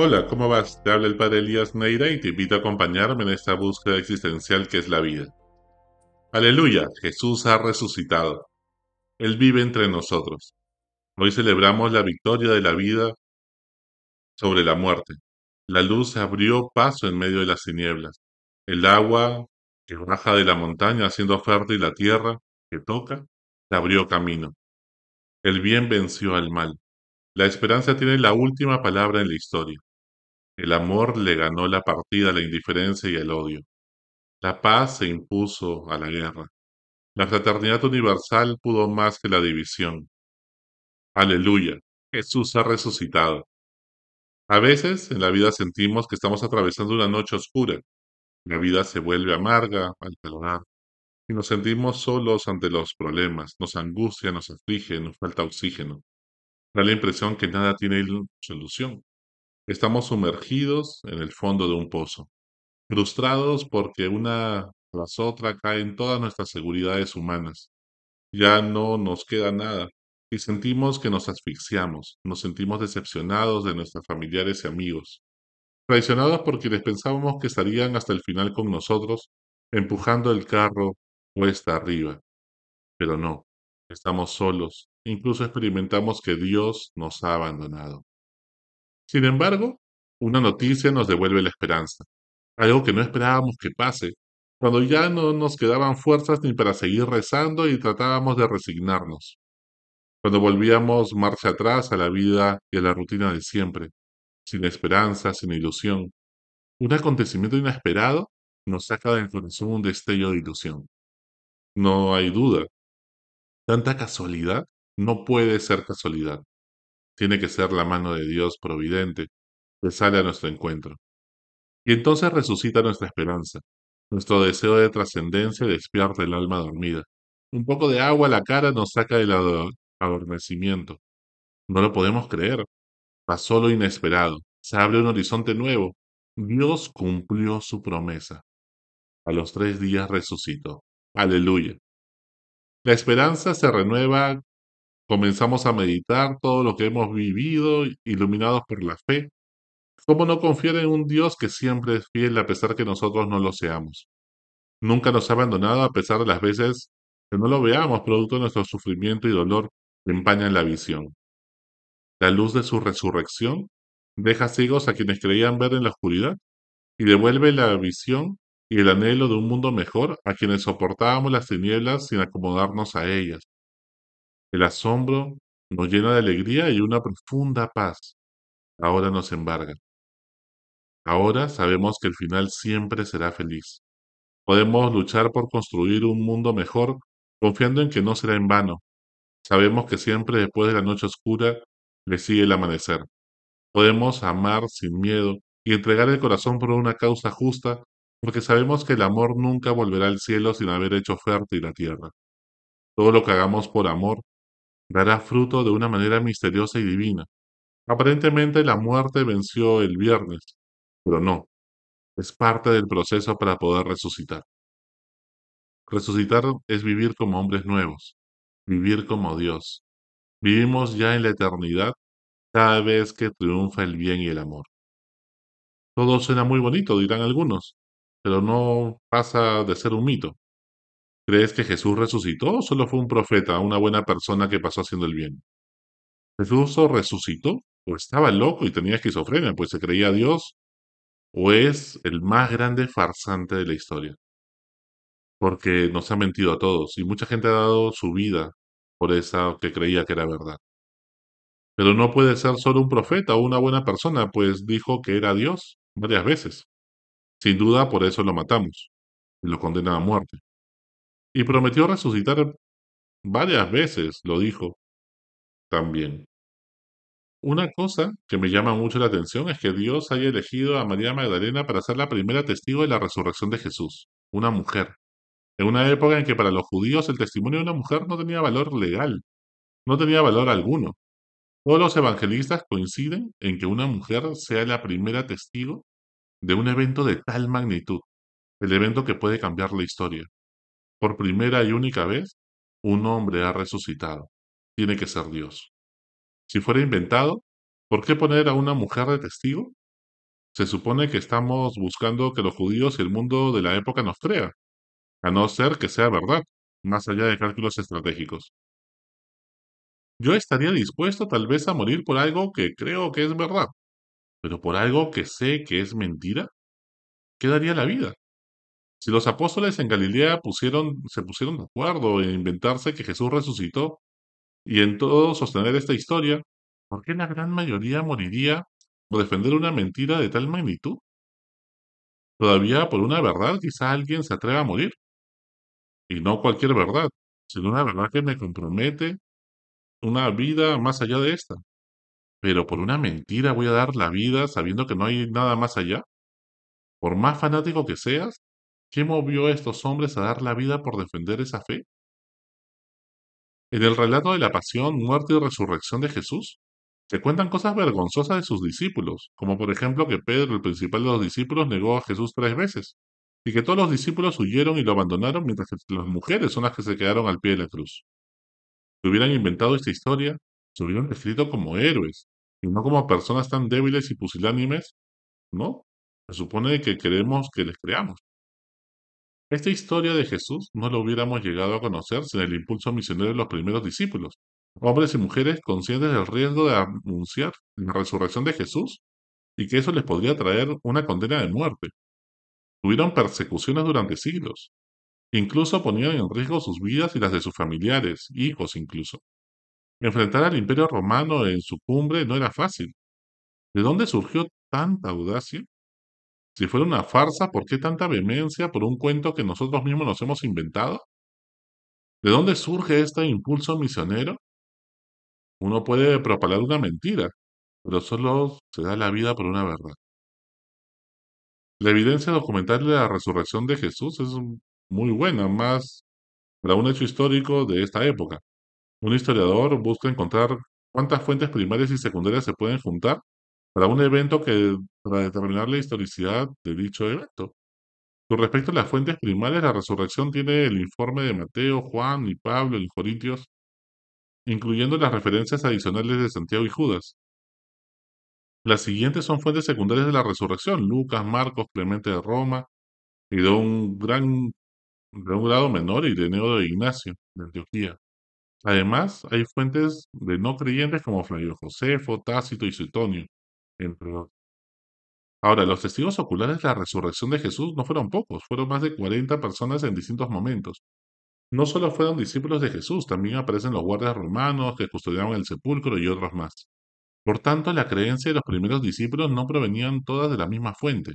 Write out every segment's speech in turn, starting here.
Hola, ¿cómo vas? Te habla el padre Elías Neira y te invito a acompañarme en esta búsqueda existencial que es la vida. Aleluya, Jesús ha resucitado. Él vive entre nosotros. Hoy celebramos la victoria de la vida sobre la muerte. La luz abrió paso en medio de las tinieblas. El agua que baja de la montaña haciendo fértil la tierra que toca, abrió camino. El bien venció al mal. La esperanza tiene la última palabra en la historia. El amor le ganó la partida a la indiferencia y el odio. La paz se impuso a la guerra. La fraternidad universal pudo más que la división. Aleluya. Jesús ha resucitado. A veces en la vida sentimos que estamos atravesando una noche oscura. La vida se vuelve amarga al calor y nos sentimos solos ante los problemas. Nos angustia, nos aflige, nos falta oxígeno. Da la impresión que nada tiene solución. Estamos sumergidos en el fondo de un pozo, frustrados porque una tras otra caen todas nuestras seguridades humanas. Ya no nos queda nada y sentimos que nos asfixiamos, nos sentimos decepcionados de nuestros familiares y amigos, traicionados por quienes pensábamos que estarían hasta el final con nosotros, empujando el carro cuesta arriba. Pero no, estamos solos, incluso experimentamos que Dios nos ha abandonado. Sin embargo, una noticia nos devuelve la esperanza, algo que no esperábamos que pase, cuando ya no nos quedaban fuerzas ni para seguir rezando y tratábamos de resignarnos, cuando volvíamos marcha atrás a la vida y a la rutina de siempre, sin esperanza, sin ilusión. Un acontecimiento inesperado nos saca del corazón un destello de ilusión. No hay duda. Tanta casualidad no puede ser casualidad. Tiene que ser la mano de Dios providente que sale a nuestro encuentro. Y entonces resucita nuestra esperanza, nuestro deseo de trascendencia despierta el alma dormida. Un poco de agua a la cara nos saca del adormecimiento. No lo podemos creer. Pasó lo inesperado. Se abre un horizonte nuevo. Dios cumplió su promesa. A los tres días resucitó. Aleluya. La esperanza se renueva Comenzamos a meditar todo lo que hemos vivido, iluminados por la fe. ¿Cómo no confiar en un Dios que siempre es fiel a pesar que nosotros no lo seamos? Nunca nos ha abandonado a pesar de las veces que no lo veamos, producto de nuestro sufrimiento y dolor que empañan la visión. La luz de su resurrección deja ciegos a quienes creían ver en la oscuridad y devuelve la visión y el anhelo de un mundo mejor a quienes soportábamos las tinieblas sin acomodarnos a ellas. El asombro nos llena de alegría y una profunda paz. Ahora nos embarga. Ahora sabemos que el final siempre será feliz. Podemos luchar por construir un mundo mejor confiando en que no será en vano. Sabemos que siempre después de la noche oscura le sigue el amanecer. Podemos amar sin miedo y entregar el corazón por una causa justa porque sabemos que el amor nunca volverá al cielo sin haber hecho fértil la tierra. Todo lo que hagamos por amor dará fruto de una manera misteriosa y divina. Aparentemente la muerte venció el viernes, pero no, es parte del proceso para poder resucitar. Resucitar es vivir como hombres nuevos, vivir como Dios. Vivimos ya en la eternidad cada vez que triunfa el bien y el amor. Todo suena muy bonito, dirán algunos, pero no pasa de ser un mito. ¿Crees que Jesús resucitó o solo fue un profeta, una buena persona que pasó haciendo el bien? ¿Jesús resucitó? ¿O estaba loco y tenía esquizofrenia, pues se creía Dios? ¿O es el más grande farsante de la historia? Porque nos ha mentido a todos y mucha gente ha dado su vida por esa que creía que era verdad. Pero no puede ser solo un profeta o una buena persona, pues dijo que era Dios varias veces. Sin duda por eso lo matamos y lo condenan a muerte. Y prometió resucitar varias veces, lo dijo también. Una cosa que me llama mucho la atención es que Dios haya elegido a María Magdalena para ser la primera testigo de la resurrección de Jesús, una mujer, en una época en que para los judíos el testimonio de una mujer no tenía valor legal, no tenía valor alguno. Todos los evangelistas coinciden en que una mujer sea la primera testigo de un evento de tal magnitud, el evento que puede cambiar la historia. Por primera y única vez, un hombre ha resucitado. Tiene que ser Dios. Si fuera inventado, ¿por qué poner a una mujer de testigo? Se supone que estamos buscando que los judíos y el mundo de la época nos crea, a no ser que sea verdad, más allá de cálculos estratégicos. Yo estaría dispuesto tal vez a morir por algo que creo que es verdad, pero por algo que sé que es mentira, ¿qué daría la vida? Si los apóstoles en Galilea pusieron, se pusieron de acuerdo en inventarse que Jesús resucitó y en todo sostener esta historia, ¿por qué la gran mayoría moriría por defender una mentira de tal magnitud? Todavía por una verdad quizá alguien se atreva a morir, y no cualquier verdad, sino una verdad que me compromete una vida más allá de esta. Pero por una mentira voy a dar la vida sabiendo que no hay nada más allá. Por más fanático que seas, ¿qué movió a estos hombres a dar la vida por defender esa fe? En el relato de la pasión, muerte y resurrección de Jesús, se cuentan cosas vergonzosas de sus discípulos, como por ejemplo que Pedro, el principal de los discípulos, negó a Jesús tres veces, y que todos los discípulos huyeron y lo abandonaron mientras que las mujeres son las que se quedaron al pie de la cruz. Si hubieran inventado esta historia, se hubieran escrito como héroes, y no como personas tan débiles y pusilánimes, ¿no? Se supone que queremos que les creamos. Esta historia de Jesús no la hubiéramos llegado a conocer sin el impulso misionero de los primeros discípulos, hombres y mujeres conscientes del riesgo de anunciar la resurrección de Jesús y que eso les podría traer una condena de muerte. Tuvieron persecuciones durante siglos. Incluso ponían en riesgo sus vidas y las de sus familiares, hijos incluso. Enfrentar al imperio romano en su cumbre no era fácil. ¿De dónde surgió tanta audacia? Si fuera una farsa, ¿por qué tanta vehemencia por un cuento que nosotros mismos nos hemos inventado? ¿De dónde surge este impulso misionero? Uno puede propalar una mentira, pero solo se da la vida por una verdad. La evidencia documental de la resurrección de Jesús es muy buena, más para un hecho histórico de esta época. Un historiador busca encontrar cuántas fuentes primarias y secundarias se pueden juntar para un evento que para determinar la historicidad de dicho evento. Con respecto a las fuentes primarias, la resurrección tiene el informe de Mateo, Juan y Pablo en Corintios, incluyendo las referencias adicionales de Santiago y Judas. Las siguientes son fuentes secundarias de la resurrección, Lucas, Marcos, Clemente de Roma, y de un gran de un grado menor, Ireneo de Ignacio, de Antioquía. Además, hay fuentes de no creyentes como Flavio Josefo, Tácito y Suetonio, entre. Ahora, los testigos oculares de la resurrección de Jesús no fueron pocos, fueron más de 40 personas en distintos momentos. No solo fueron discípulos de Jesús, también aparecen los guardias romanos que custodiaban el sepulcro y otros más. Por tanto, la creencia de los primeros discípulos no provenían todas de la misma fuente.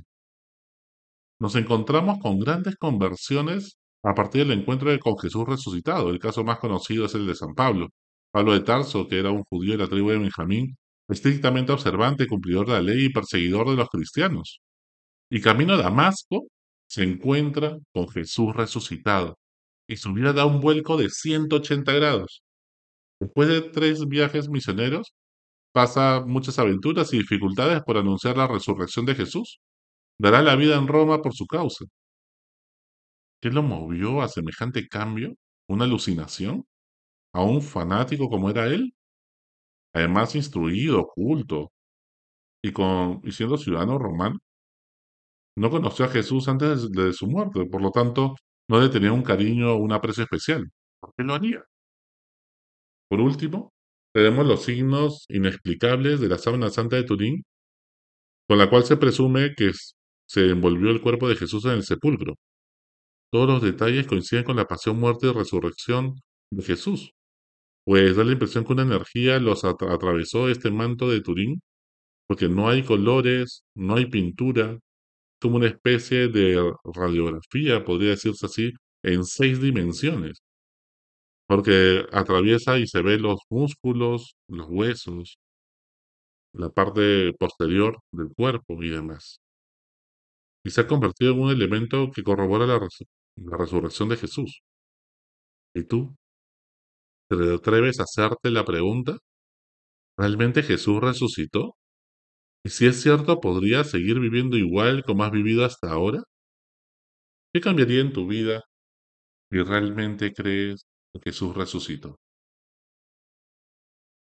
Nos encontramos con grandes conversiones a partir del encuentro con Jesús resucitado. El caso más conocido es el de San Pablo. Pablo de Tarso, que era un judío de la tribu de Benjamín, estrictamente observante, cumplidor de la ley y perseguidor de los cristianos. Y camino a Damasco se encuentra con Jesús resucitado y su vida da un vuelco de 180 grados. Después de tres viajes misioneros, pasa muchas aventuras y dificultades por anunciar la resurrección de Jesús. Dará la vida en Roma por su causa. ¿Qué lo movió a semejante cambio? ¿Una alucinación? ¿A un fanático como era él? Además instruido, culto, y, con, y siendo ciudadano romano, no conoció a Jesús antes de su muerte, por lo tanto, no le tenía un cariño o un aprecio especial. ¿Por qué lo haría? Por último, tenemos los signos inexplicables de la sábana santa de Turín, con la cual se presume que se envolvió el cuerpo de Jesús en el sepulcro. Todos los detalles coinciden con la pasión, muerte y resurrección de Jesús, pues da la impresión que una energía los atravesó este manto de Turín, porque no hay colores, no hay pintura, como una especie de radiografía, podría decirse así, en seis dimensiones, porque atraviesa y se ve los músculos, los huesos, la parte posterior del cuerpo y demás. Y se ha convertido en un elemento que corrobora la, la resurrección de Jesús. ¿Y tú? ¿Te atreves a hacerte la pregunta? ¿Realmente Jesús resucitó? ¿Y si es cierto, podrías seguir viviendo igual como has vivido hasta ahora? ¿Qué cambiaría en tu vida si realmente crees que Jesús resucitó?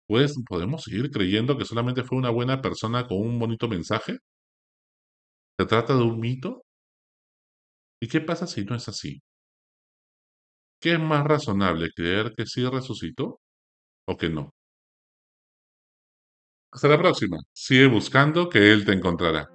Pues, ¿podemos seguir creyendo que solamente fue una buena persona con un bonito mensaje? ¿Se trata de un mito? ¿Y qué pasa si no es así? ¿Qué es más razonable, creer que sí resucitó o que no? Hasta la próxima. Sigue buscando que Él te encontrará.